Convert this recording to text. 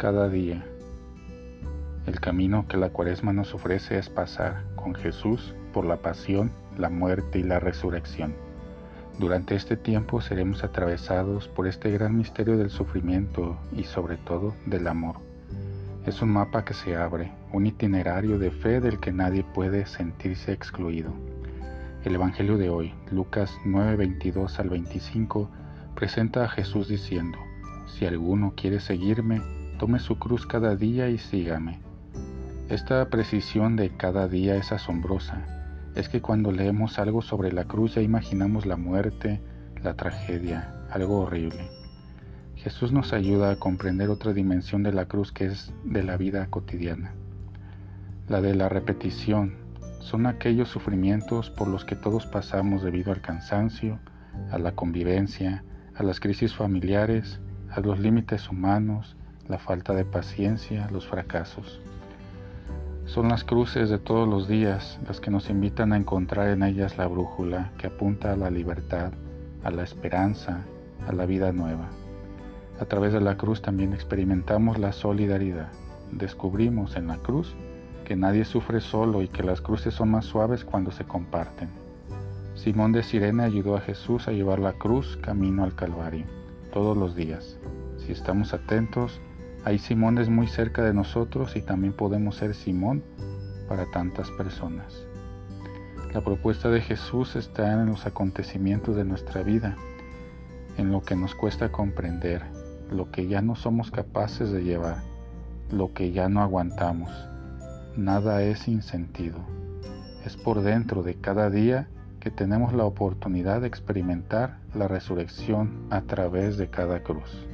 cada día. El camino que la cuaresma nos ofrece es pasar con Jesús por la pasión, la muerte y la resurrección. Durante este tiempo seremos atravesados por este gran misterio del sufrimiento y sobre todo del amor. Es un mapa que se abre, un itinerario de fe del que nadie puede sentirse excluido. El Evangelio de hoy, Lucas 9:22 al 25, presenta a Jesús diciendo, Si alguno quiere seguirme, tome su cruz cada día y sígame. Esta precisión de cada día es asombrosa. Es que cuando leemos algo sobre la cruz ya imaginamos la muerte, la tragedia, algo horrible. Jesús nos ayuda a comprender otra dimensión de la cruz que es de la vida cotidiana, la de la repetición, son aquellos sufrimientos por los que todos pasamos debido al cansancio, a la convivencia, a las crisis familiares, a los límites humanos, la falta de paciencia, los fracasos. Son las cruces de todos los días las que nos invitan a encontrar en ellas la brújula que apunta a la libertad, a la esperanza, a la vida nueva. A través de la cruz también experimentamos la solidaridad. Descubrimos en la cruz que nadie sufre solo y que las cruces son más suaves cuando se comparten. Simón de Sirene ayudó a Jesús a llevar la cruz camino al Calvario, todos los días. Si estamos atentos, hay Simones muy cerca de nosotros y también podemos ser Simón para tantas personas. La propuesta de Jesús está en los acontecimientos de nuestra vida, en lo que nos cuesta comprender, lo que ya no somos capaces de llevar, lo que ya no aguantamos nada es sin sentido. Es por dentro de cada día que tenemos la oportunidad de experimentar la resurrección a través de cada cruz.